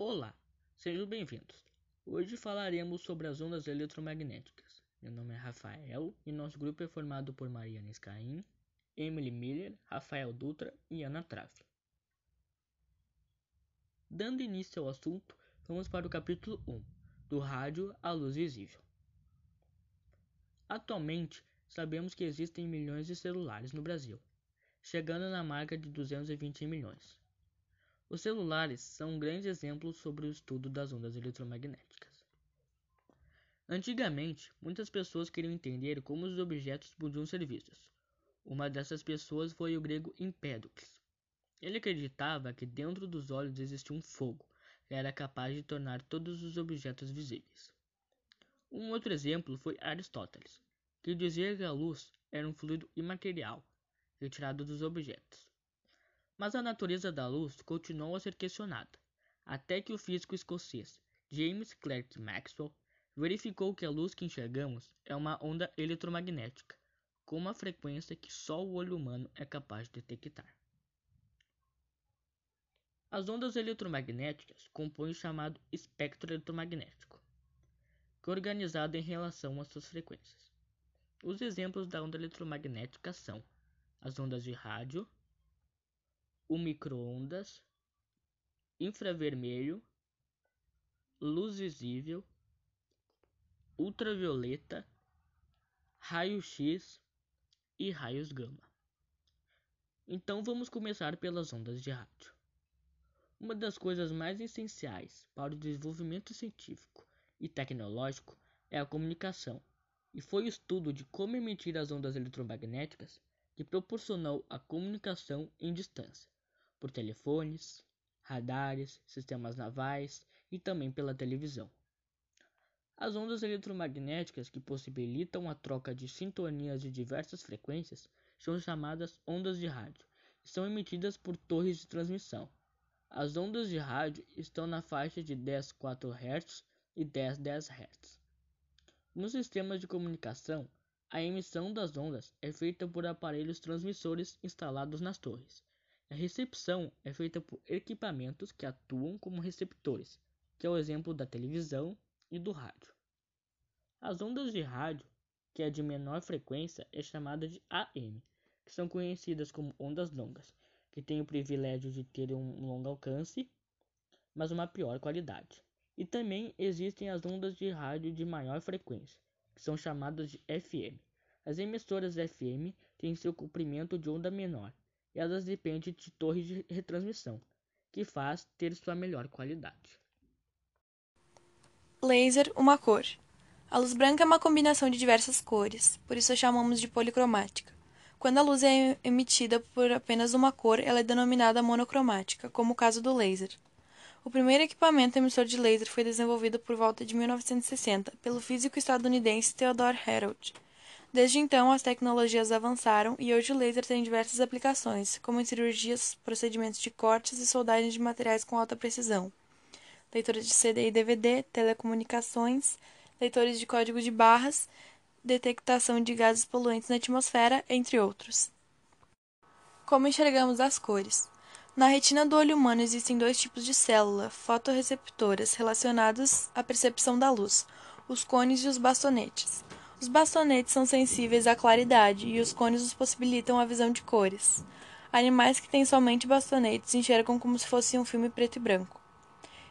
Olá, sejam bem-vindos. Hoje falaremos sobre as ondas eletromagnéticas. Meu nome é Rafael e nosso grupo é formado por Mariana Scaim, Emily Miller, Rafael Dutra e Ana Trave. Dando início ao assunto, vamos para o capítulo 1, do rádio à luz visível. Atualmente, sabemos que existem milhões de celulares no Brasil, chegando na marca de 220 milhões. Os celulares são um grande exemplo sobre o estudo das ondas eletromagnéticas. Antigamente, muitas pessoas queriam entender como os objetos podiam ser vistos. Uma dessas pessoas foi o grego Empédocles. Ele acreditava que dentro dos olhos existia um fogo que era capaz de tornar todos os objetos visíveis. Um outro exemplo foi Aristóteles, que dizia que a luz era um fluido imaterial retirado dos objetos. Mas a natureza da luz continuou a ser questionada, até que o físico escocês James Clerk Maxwell verificou que a luz que enxergamos é uma onda eletromagnética, com uma frequência que só o olho humano é capaz de detectar. As ondas eletromagnéticas compõem o chamado espectro eletromagnético, que é organizado em relação às suas frequências. Os exemplos da onda eletromagnética são as ondas de rádio, o microondas, infravermelho, luz visível, ultravioleta, raio-x e raios gama. Então vamos começar pelas ondas de rádio. Uma das coisas mais essenciais para o desenvolvimento científico e tecnológico é a comunicação, e foi o estudo de como emitir as ondas eletromagnéticas que proporcionou a comunicação em distância por telefones, radares, sistemas navais e também pela televisão. As ondas eletromagnéticas que possibilitam a troca de sintonias de diversas frequências são chamadas ondas de rádio e são emitidas por torres de transmissão. As ondas de rádio estão na faixa de 10 4 Hz e 10 10 Hz. Nos sistemas de comunicação, a emissão das ondas é feita por aparelhos transmissores instalados nas torres. A recepção é feita por equipamentos que atuam como receptores, que é o exemplo da televisão e do rádio. As ondas de rádio, que é de menor frequência, é chamada de AM, que são conhecidas como ondas longas, que têm o privilégio de ter um longo alcance, mas uma pior qualidade. E também existem as ondas de rádio de maior frequência, que são chamadas de FM. As emissoras FM têm seu comprimento de onda menor, e elas dependem de torres de retransmissão, que faz ter sua melhor qualidade. Laser, uma cor. A luz branca é uma combinação de diversas cores, por isso a chamamos de policromática. Quando a luz é emitida por apenas uma cor, ela é denominada monocromática, como o caso do laser. O primeiro equipamento emissor de laser foi desenvolvido por volta de 1960 pelo físico estadunidense Theodore Herold. Desde então, as tecnologias avançaram e hoje o laser tem diversas aplicações, como em cirurgias, procedimentos de cortes e soldagem de materiais com alta precisão, leitura de CD e DVD, telecomunicações, leitores de código de barras, detectação de gases poluentes na atmosfera, entre outros. Como enxergamos as cores? Na retina do olho humano existem dois tipos de célula fotorreceptoras relacionados à percepção da luz: os cones e os bastonetes. Os bastonetes são sensíveis à claridade e os cones os possibilitam a visão de cores. Animais que têm somente bastonetes enxergam como se fosse um filme preto e branco.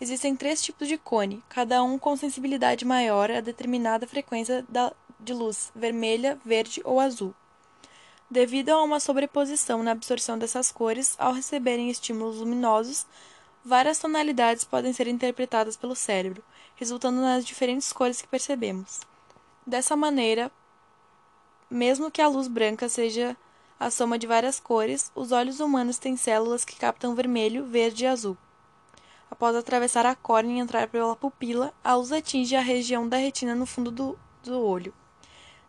Existem três tipos de cone, cada um com sensibilidade maior a determinada frequência de luz, vermelha, verde ou azul. Devido a uma sobreposição na absorção dessas cores, ao receberem estímulos luminosos, várias tonalidades podem ser interpretadas pelo cérebro, resultando nas diferentes cores que percebemos. Dessa maneira, mesmo que a luz branca seja a soma de várias cores, os olhos humanos têm células que captam vermelho, verde e azul. Após atravessar a córnea e entrar pela pupila, a luz atinge a região da retina no fundo do, do olho.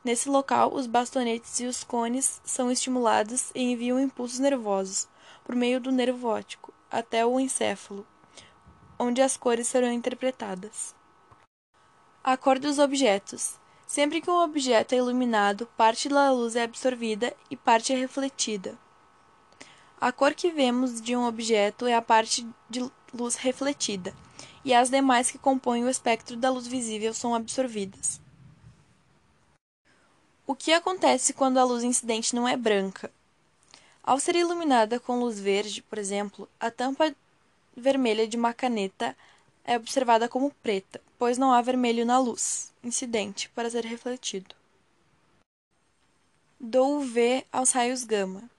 Nesse local, os bastonetes e os cones são estimulados e enviam impulsos nervosos, por meio do nervo óptico, até o encéfalo, onde as cores serão interpretadas. A cor dos objetos. Sempre que um objeto é iluminado, parte da luz é absorvida e parte é refletida. A cor que vemos de um objeto é a parte de luz refletida, e as demais que compõem o espectro da luz visível são absorvidas. O que acontece quando a luz incidente não é branca? Ao ser iluminada com luz verde, por exemplo, a tampa vermelha de uma caneta é observada como preta, pois não há vermelho na luz incidente para ser refletido. Do UV aos raios gama.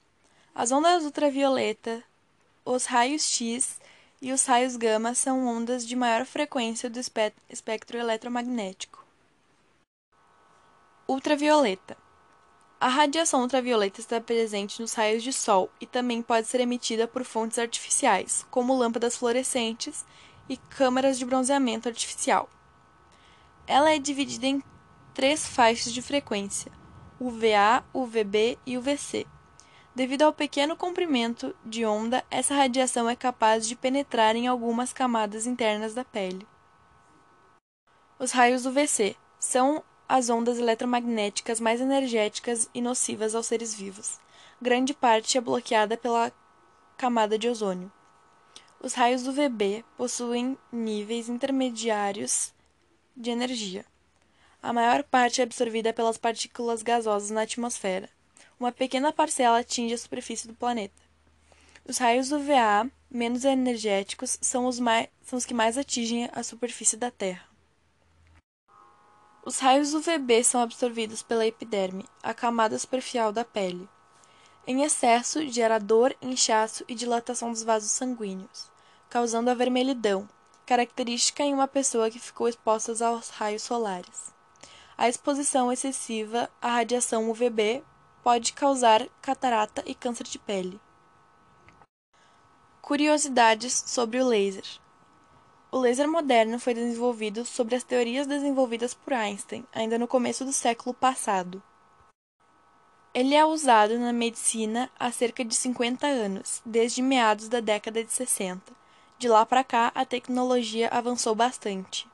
As ondas ultravioleta, os raios X e os raios gama são ondas de maior frequência do espectro eletromagnético. Ultravioleta. A radiação ultravioleta está presente nos raios de sol e também pode ser emitida por fontes artificiais, como lâmpadas fluorescentes e câmaras de bronzeamento artificial. Ela é dividida em três faixas de frequência: UVA, UVB e UVC. Devido ao pequeno comprimento de onda, essa radiação é capaz de penetrar em algumas camadas internas da pele. Os raios UVC são as ondas eletromagnéticas mais energéticas e nocivas aos seres vivos. Grande parte é bloqueada pela camada de ozônio. Os raios UVB possuem níveis intermediários de energia. A maior parte é absorvida pelas partículas gasosas na atmosfera uma pequena parcela atinge a superfície do planeta. Os raios UVA menos energéticos são os, mais, são os que mais atingem a superfície da Terra. Os raios UVB são absorvidos pela epiderme, a camada superficial da pele. Em excesso, gera dor, inchaço e dilatação dos vasos sanguíneos, causando a vermelhidão, característica em uma pessoa que ficou exposta aos raios solares. A exposição excessiva à radiação UVB pode causar catarata e câncer de pele. Curiosidades sobre o laser. O laser moderno foi desenvolvido sobre as teorias desenvolvidas por Einstein, ainda no começo do século passado. Ele é usado na medicina há cerca de 50 anos, desde meados da década de 60. De lá para cá, a tecnologia avançou bastante.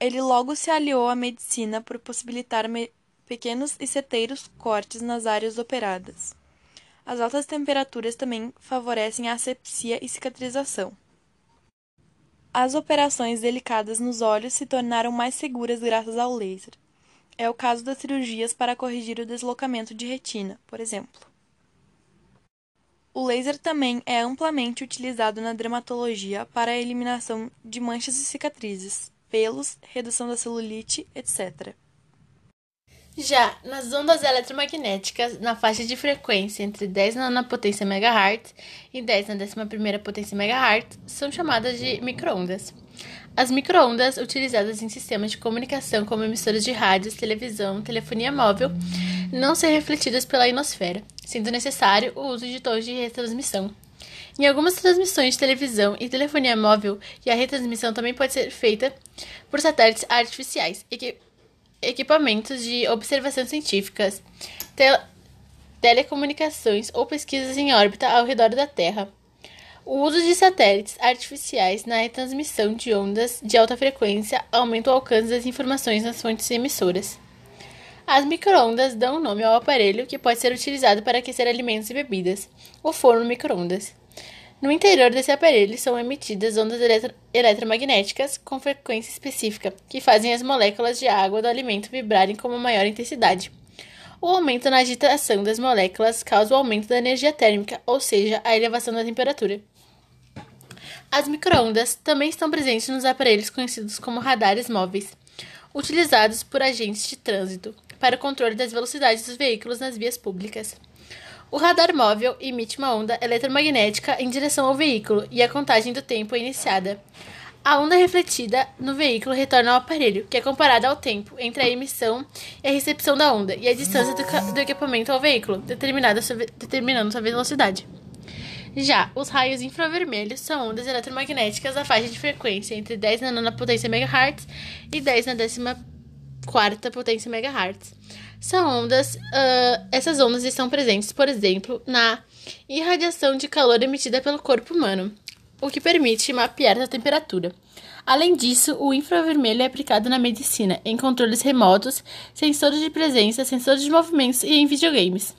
Ele logo se aliou à medicina por possibilitar me pequenos e certeiros cortes nas áreas operadas. As altas temperaturas também favorecem a asepsia e cicatrização. As operações delicadas nos olhos se tornaram mais seguras graças ao laser. É o caso das cirurgias para corrigir o deslocamento de retina, por exemplo. O laser também é amplamente utilizado na dermatologia para a eliminação de manchas e cicatrizes, pelos, redução da celulite, etc. Já nas ondas eletromagnéticas, na faixa de frequência entre 10 na potência MHz e 10 na décima primeira potência MHz, são chamadas de microondas. As microondas, utilizadas em sistemas de comunicação como emissoras de rádios, televisão, telefonia móvel, não são refletidas pela ionosfera, sendo necessário o uso de torres de retransmissão. Em algumas transmissões de televisão e telefonia móvel, e a retransmissão também pode ser feita por satélites artificiais, equipamentos de observação científicas, telecomunicações ou pesquisas em órbita ao redor da Terra. O uso de satélites artificiais na retransmissão de ondas de alta frequência aumenta o alcance das informações nas fontes emissoras. As microondas dão nome ao aparelho que pode ser utilizado para aquecer alimentos e bebidas, o forno microondas. No interior desse aparelho são emitidas ondas eletro eletromagnéticas com frequência específica, que fazem as moléculas de água do alimento vibrarem com uma maior intensidade. O aumento na agitação das moléculas causa o aumento da energia térmica, ou seja, a elevação da temperatura. As microondas também estão presentes nos aparelhos conhecidos como radares móveis, utilizados por agentes de trânsito para o controle das velocidades dos veículos nas vias públicas. O radar móvel emite uma onda eletromagnética em direção ao veículo e a contagem do tempo é iniciada. A onda refletida no veículo retorna ao aparelho, que é comparada ao tempo entre a emissão e a recepção da onda e a distância do, do equipamento ao veículo, determinando sua velocidade. Já os raios infravermelhos são ondas eletromagnéticas da faixa de frequência entre 10 na nona potência MHz e 10 na décima quarta potência MHz são ondas, uh, essas ondas estão presentes, por exemplo, na irradiação de calor emitida pelo corpo humano, o que permite mapear a temperatura. Além disso, o infravermelho é aplicado na medicina, em controles remotos, sensores de presença, sensores de movimentos e em videogames.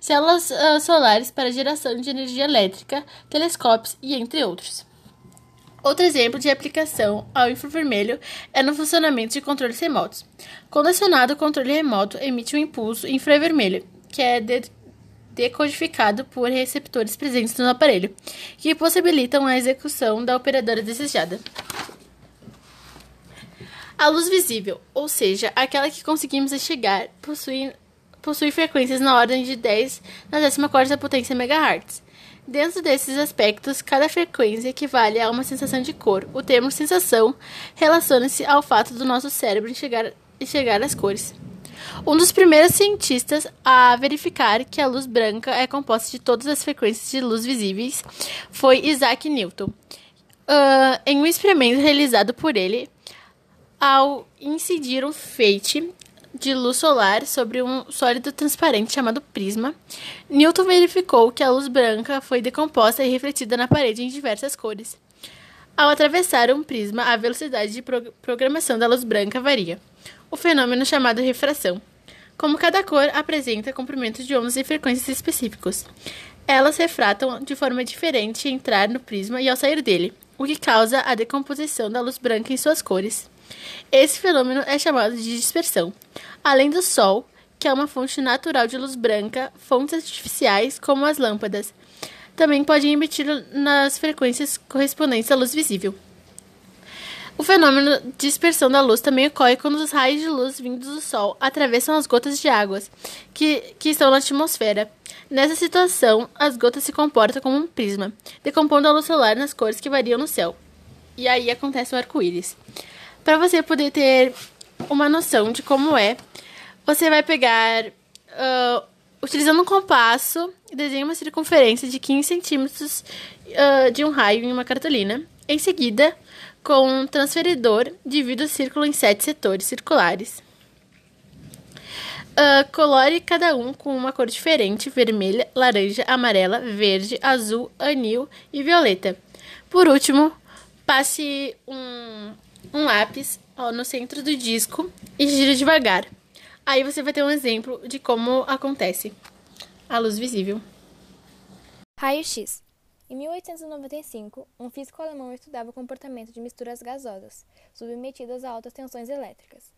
Células uh, solares para geração de energia elétrica, telescópios e entre outros. Outro exemplo de aplicação ao infravermelho é no funcionamento de controles remotos. Quando acionado, o controle remoto emite um impulso infravermelho, que é de decodificado por receptores presentes no aparelho, que possibilitam a execução da operadora desejada. A luz visível, ou seja, aquela que conseguimos enxergar, possui, possui frequências na ordem de 10 na 14 potência MHz. Dentro desses aspectos, cada frequência equivale a uma sensação de cor. O termo sensação relaciona-se ao fato do nosso cérebro enxergar, enxergar as cores. Um dos primeiros cientistas a verificar que a luz branca é composta de todas as frequências de luz visíveis foi Isaac Newton. Uh, em um experimento realizado por ele, ao incidir um feixe de luz solar sobre um sólido transparente chamado prisma, Newton verificou que a luz branca foi decomposta e refletida na parede em diversas cores. Ao atravessar um prisma, a velocidade de programação da luz branca varia, o fenômeno chamado refração. Como cada cor apresenta comprimentos de ondas e frequências específicos, elas refratam de forma diferente entrar no prisma e ao sair dele, o que causa a decomposição da luz branca em suas cores. Esse fenômeno é chamado de dispersão. Além do Sol, que é uma fonte natural de luz branca, fontes artificiais, como as lâmpadas, também podem emitir nas frequências correspondentes à luz visível. O fenômeno de dispersão da luz também ocorre quando os raios de luz vindos do Sol atravessam as gotas de água que, que estão na atmosfera. Nessa situação, as gotas se comportam como um prisma, decompondo a luz solar nas cores que variam no céu. E aí acontece o arco-íris. Para você poder ter uma noção de como é, você vai pegar, uh, utilizando um compasso, desenha uma circunferência de 15 centímetros uh, de um raio em uma cartolina. Em seguida, com um transferidor, divida o círculo em sete setores circulares. Uh, colore cada um com uma cor diferente: vermelha, laranja, amarela, verde, azul, anil e violeta. Por último, passe um, um lápis ó, no centro do disco e gire devagar. Aí você vai ter um exemplo de como acontece a luz visível. Raio-X. Em 1895, um físico alemão estudava o comportamento de misturas gasosas, submetidas a altas tensões elétricas.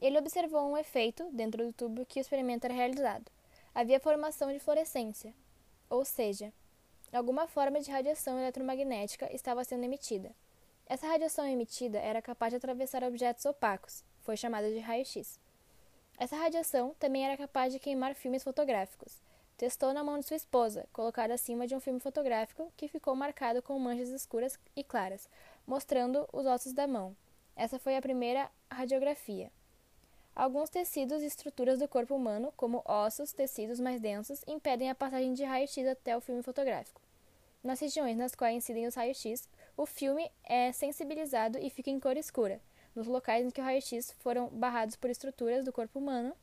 Ele observou um efeito dentro do tubo que o experimento era realizado. Havia formação de fluorescência, ou seja, alguma forma de radiação eletromagnética estava sendo emitida. Essa radiação emitida era capaz de atravessar objetos opacos, foi chamada de raio-x. Essa radiação também era capaz de queimar filmes fotográficos. Testou na mão de sua esposa, colocada acima de um filme fotográfico que ficou marcado com manchas escuras e claras, mostrando os ossos da mão. Essa foi a primeira radiografia. Alguns tecidos e estruturas do corpo humano, como ossos, tecidos mais densos, impedem a passagem de raio-x até o filme fotográfico. Nas regiões nas quais incidem os raios-x, o filme é sensibilizado e fica em cor escura. Nos locais em que o raio-x foram barrados por estruturas do corpo humano,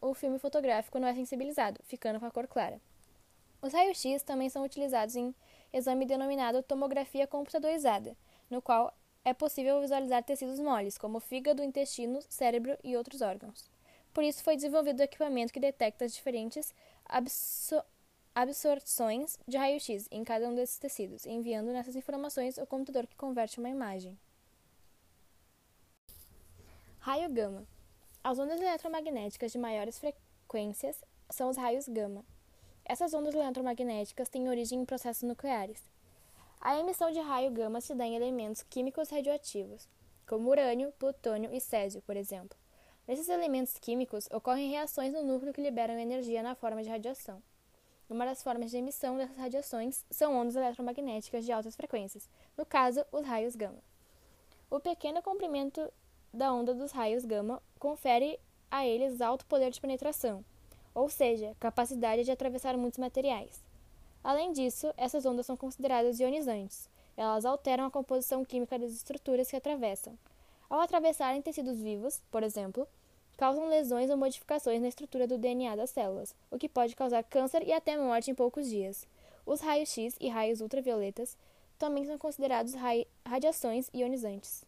o filme fotográfico não é sensibilizado, ficando com a cor clara. Os raios-x também são utilizados em exame denominado tomografia computadorizada, no qual é possível visualizar tecidos moles, como fígado, intestino, cérebro e outros órgãos. Por isso foi desenvolvido o equipamento que detecta as diferentes absor absorções de raio-x em cada um desses tecidos, enviando nessas informações o computador que converte uma imagem. Raio gama. As ondas eletromagnéticas de maiores frequências são os raios gama. Essas ondas eletromagnéticas têm origem em processos nucleares. A emissão de raio gama se dá em elementos químicos radioativos, como urânio, plutônio e césio, por exemplo. Nesses elementos químicos ocorrem reações no núcleo que liberam energia na forma de radiação. Uma das formas de emissão dessas radiações são ondas eletromagnéticas de altas frequências, no caso, os raios gama. O pequeno comprimento da onda dos raios gama confere a eles alto poder de penetração, ou seja, capacidade de atravessar muitos materiais. Além disso, essas ondas são consideradas ionizantes. Elas alteram a composição química das estruturas que atravessam. Ao atravessarem tecidos vivos, por exemplo, causam lesões ou modificações na estrutura do DNA das células, o que pode causar câncer e até morte em poucos dias. Os raios-x e raios ultravioletas também são considerados radiações ionizantes.